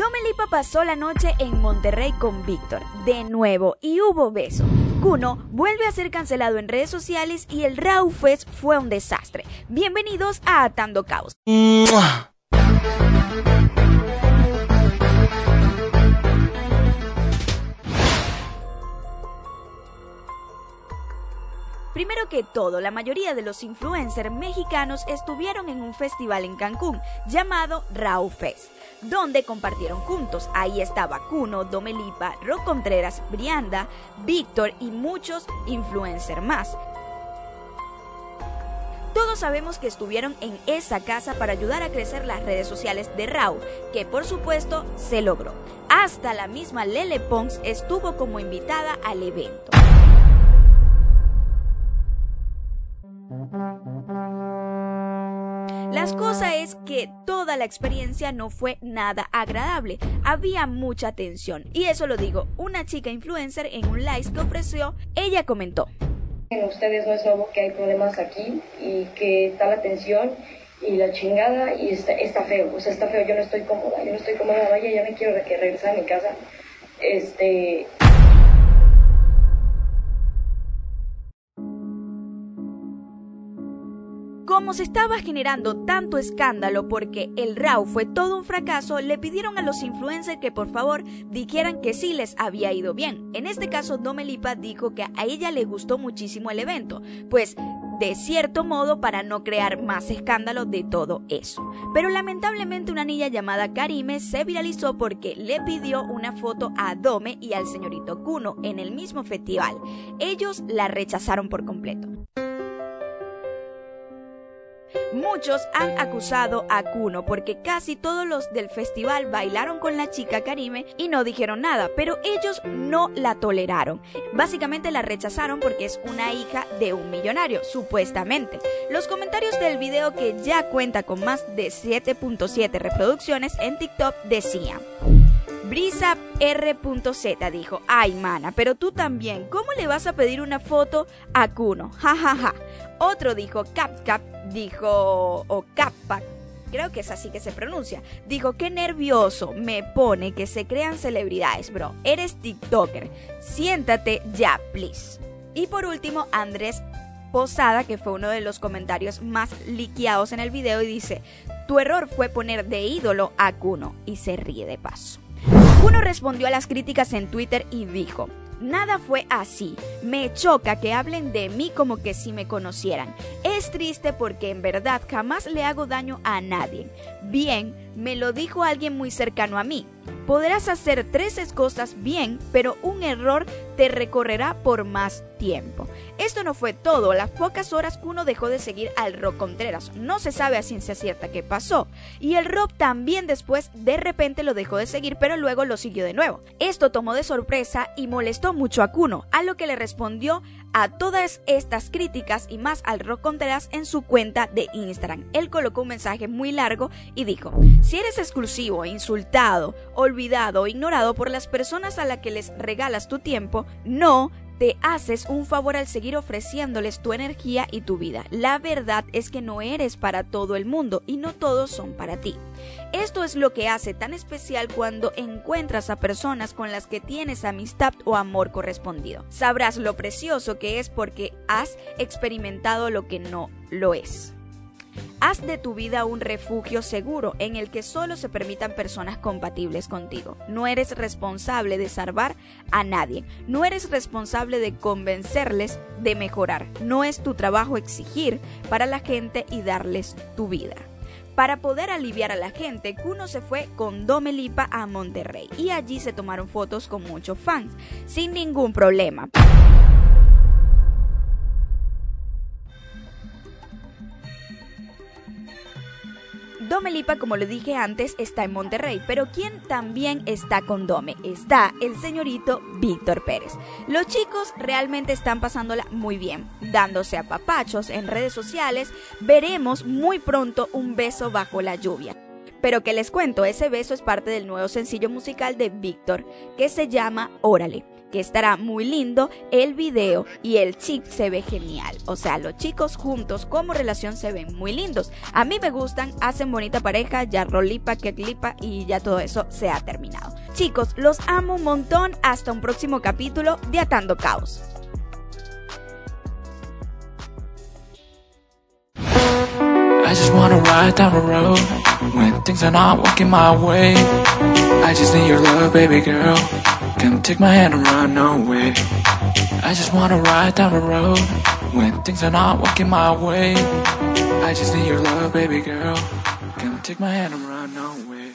Domelipa pasó la noche en Monterrey con Víctor, de nuevo, y hubo beso. Kuno vuelve a ser cancelado en redes sociales y el Raw Fest fue un desastre. Bienvenidos a Atando Caos. Primero que todo, la mayoría de los influencers mexicanos estuvieron en un festival en Cancún llamado Rau Fest, donde compartieron juntos. Ahí estaba Kuno, Domelipa, Ro Contreras, Brianda, Víctor y muchos influencers más. Todos sabemos que estuvieron en esa casa para ayudar a crecer las redes sociales de Rau, que por supuesto se logró. Hasta la misma Lele Pons estuvo como invitada al evento. Las cosas es que toda la experiencia no fue nada agradable. Había mucha tensión. Y eso lo digo, una chica influencer en un live que ofreció, ella comentó. Ustedes no nuevo que hay problemas aquí y que está la tensión y la chingada y está, está feo, o sea, está feo, yo no estoy cómoda, yo no estoy cómoda, vaya, ya me quiero regresar a mi casa. Este, Como se estaba generando tanto escándalo porque el RAW fue todo un fracaso, le pidieron a los influencers que por favor dijeran que sí les había ido bien. En este caso, Domelipa dijo que a ella le gustó muchísimo el evento, pues de cierto modo para no crear más escándalo de todo eso. Pero lamentablemente una niña llamada Karime se viralizó porque le pidió una foto a Dome y al señorito Kuno en el mismo festival. Ellos la rechazaron por completo. Muchos han acusado a Kuno porque casi todos los del festival bailaron con la chica Karime y no dijeron nada, pero ellos no la toleraron. Básicamente la rechazaron porque es una hija de un millonario, supuestamente. Los comentarios del video que ya cuenta con más de 7.7 reproducciones en TikTok decían. Brisa R.Z dijo, ay mana, pero tú también, ¿cómo le vas a pedir una foto a Kuno? Ja, ja, ja. Otro dijo, Cap Cap, dijo, o Kappa, creo que es así que se pronuncia. Dijo, qué nervioso me pone que se crean celebridades, bro. Eres TikToker. Siéntate ya, please. Y por último, Andrés Posada, que fue uno de los comentarios más liqueados en el video, y dice, tu error fue poner de ídolo a Kuno y se ríe de paso. Kuno respondió a las críticas en Twitter y dijo, Nada fue así. Me choca que hablen de mí como que si me conocieran. Es triste porque en verdad jamás le hago daño a nadie. Bien, me lo dijo alguien muy cercano a mí. Podrás hacer tres cosas bien, pero un error te recorrerá por más tiempo. Esto no fue todo, las pocas horas que uno dejó de seguir al Rob Contreras. No se sabe a ciencia cierta qué pasó. Y el Rob también después de repente lo dejó de seguir, pero luego lo siguió de nuevo. Esto tomó de sorpresa y molestó mucho a Kuno, a lo que le respondió a todas estas críticas y más al Rock Contreras en su cuenta de Instagram. Él colocó un mensaje muy largo y dijo, si eres exclusivo, insultado, olvidado o ignorado por las personas a las que les regalas tu tiempo, no te haces un favor al seguir ofreciéndoles tu energía y tu vida. La verdad es que no eres para todo el mundo y no todos son para ti. Esto es lo que hace tan especial cuando encuentras a personas con las que tienes amistad o amor correspondido. Sabrás lo precioso que es porque has experimentado lo que no lo es. Haz de tu vida un refugio seguro en el que solo se permitan personas compatibles contigo. No eres responsable de salvar a nadie. No eres responsable de convencerles de mejorar. No es tu trabajo exigir para la gente y darles tu vida. Para poder aliviar a la gente, Kuno se fue con Domelipa a Monterrey y allí se tomaron fotos con muchos fans, sin ningún problema. Domelipa, como lo dije antes, está en Monterrey, pero ¿quién también está con Dome? Está el señorito Víctor Pérez. Los chicos realmente están pasándola muy bien, dándose a papachos en redes sociales. Veremos muy pronto un beso bajo la lluvia. Pero que les cuento, ese beso es parte del nuevo sencillo musical de Víctor, que se llama Órale que estará muy lindo el video y el chip se ve genial. O sea, los chicos juntos como relación se ven muy lindos. A mí me gustan, hacen bonita pareja, ya rolipa, que clipa y ya todo eso se ha terminado. Chicos, los amo un montón. Hasta un próximo capítulo de Atando Caos. I just wanna ride down road when things are not my way. I just need your love, baby girl. Come take my hand and run away. I just wanna ride down the road when things are not working my way. I just need your love, baby girl. Come take my hand and run away.